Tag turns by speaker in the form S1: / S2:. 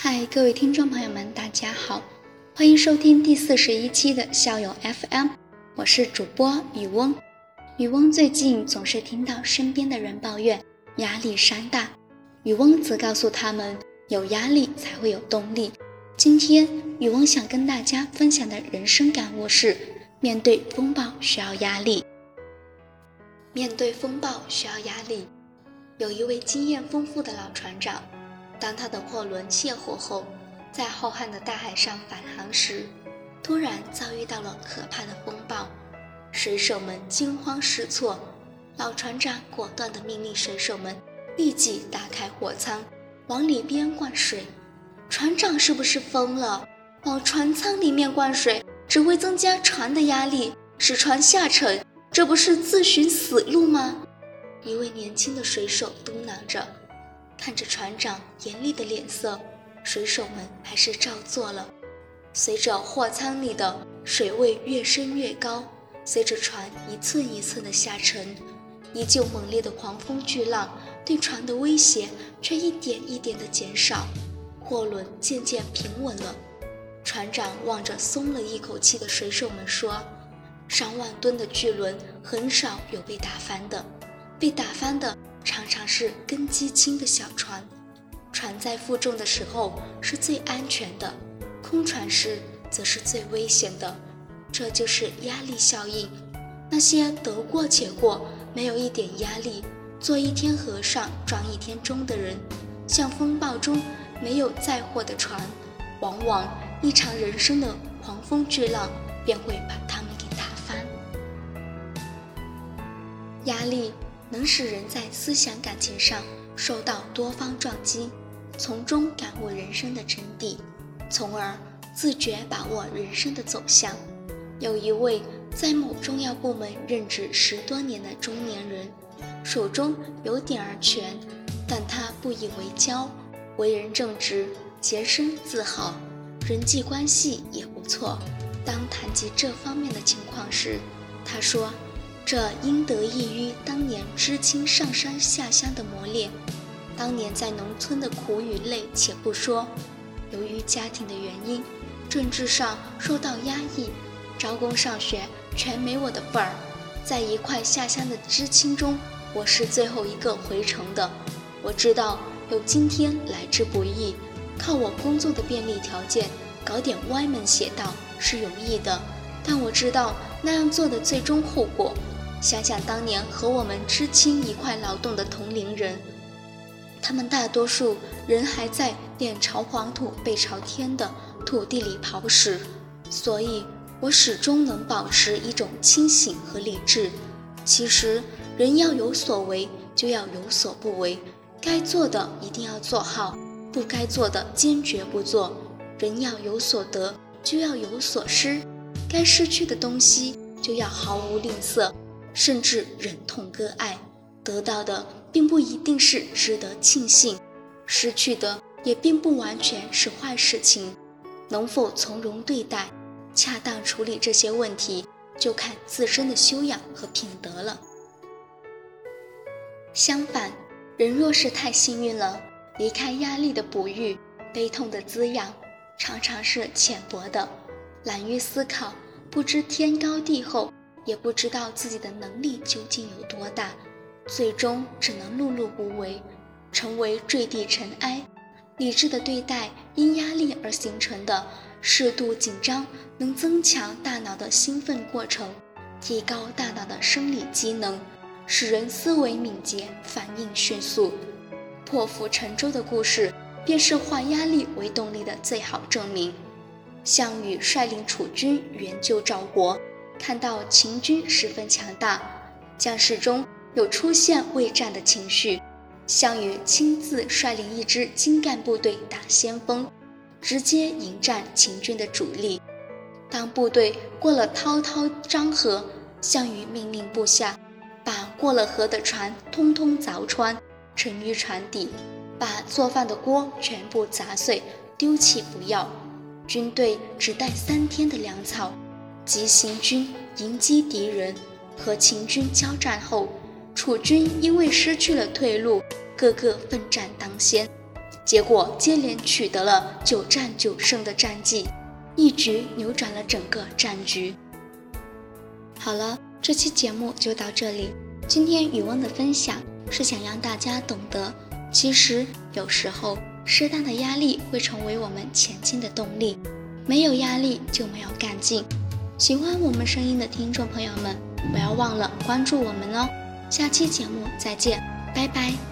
S1: 嗨各位听众朋友们，大家好，欢迎收听第四十一期的校友 FM，我是主播雨翁。雨翁最近总是听到身边的人抱怨压力山大，雨翁则告诉他们，有压力才会有动力。今天雨翁想跟大家分享的人生感悟是：面对风暴需要压力。面对风暴需要压力。有一位经验丰富的老船长。当他的货轮卸货后，在浩瀚的大海上返航时，突然遭遇到了可怕的风暴，水手们惊慌失措。老船长果断地命令水手们立即打开货舱，往里边灌水。船长是不是疯了？往船舱里面灌水只会增加船的压力，使船下沉，这不是自寻死路吗？一位年轻的水手嘟囔着。看着船长严厉的脸色，水手们还是照做了。随着货舱里的水位越升越高，随着船一寸一寸的下沉，依旧猛烈的狂风巨浪对船的威胁却一点一点的减少，货轮渐渐平稳了。船长望着松了一口气的水手们说：“上万吨的巨轮很少有被打翻的，被打翻的。”常常是根基轻的小船，船在负重的时候是最安全的，空船时则是最危险的。这就是压力效应。那些得过且过、没有一点压力、做一天和尚撞一天钟的人，像风暴中没有载货的船，往往一场人生的狂风巨浪便会把他们给打翻。压力。能使人在思想感情上受到多方撞击，从中感悟人生的真谛，从而自觉把握人生的走向。有一位在某重要部门任职十多年的中年人，手中有点儿权，但他不以为骄，为人正直，洁身自好，人际关系也不错。当谈及这方面的情况时，他说。这应得益于当年知青上山下乡的磨练，当年在农村的苦与累且不说，由于家庭的原因，政治上受到压抑，招工上学全没我的份儿。在一块下乡的知青中，我是最后一个回城的。我知道有今天来之不易，靠我工作的便利条件搞点歪门邪道是容易的，但我知道那样做的最终后果。想想当年和我们知青一块劳动的同龄人，他们大多数人还在脸朝黄土背朝天的土地里刨食，所以我始终能保持一种清醒和理智。其实，人要有所为，就要有所不为，该做的一定要做好，不该做的坚决不做。人要有所得，就要有所失，该失去的东西就要毫无吝啬。甚至忍痛割爱，得到的并不一定是值得庆幸，失去的也并不完全是坏事情。能否从容对待，恰当处理这些问题，就看自身的修养和品德了。相反，人若是太幸运了，离开压力的哺育，悲痛的滋养，常常是浅薄的，懒于思考，不知天高地厚。也不知道自己的能力究竟有多大，最终只能碌碌无为，成为坠地尘埃。理智的对待因压力而形成的适度紧张，能增强大脑的兴奋过程，提高大脑的生理机能，使人思维敏捷，反应迅速。破釜沉舟的故事，便是化压力为动力的最好证明。项羽率领楚军援救赵国。看到秦军十分强大，将士中有出现畏战的情绪。项羽亲自率领一支精干部队打先锋，直接迎战秦军的主力。当部队过了滔滔漳河，项羽命令部下把过了河的船通通凿穿，沉于船底，把做饭的锅全部砸碎，丢弃不要。军队只带三天的粮草。急行军迎击敌人，和秦军交战后，楚军因为失去了退路，个个奋战当先。结果接连取得了九战九胜的战绩，一举扭转了整个战局。好了，这期节目就到这里。今天宇文的分享是想让大家懂得，其实有时候适当的压力会成为我们前进的动力，没有压力就没有干劲。喜欢我们声音的听众朋友们，不要忘了关注我们哦。下期节目再见，拜拜。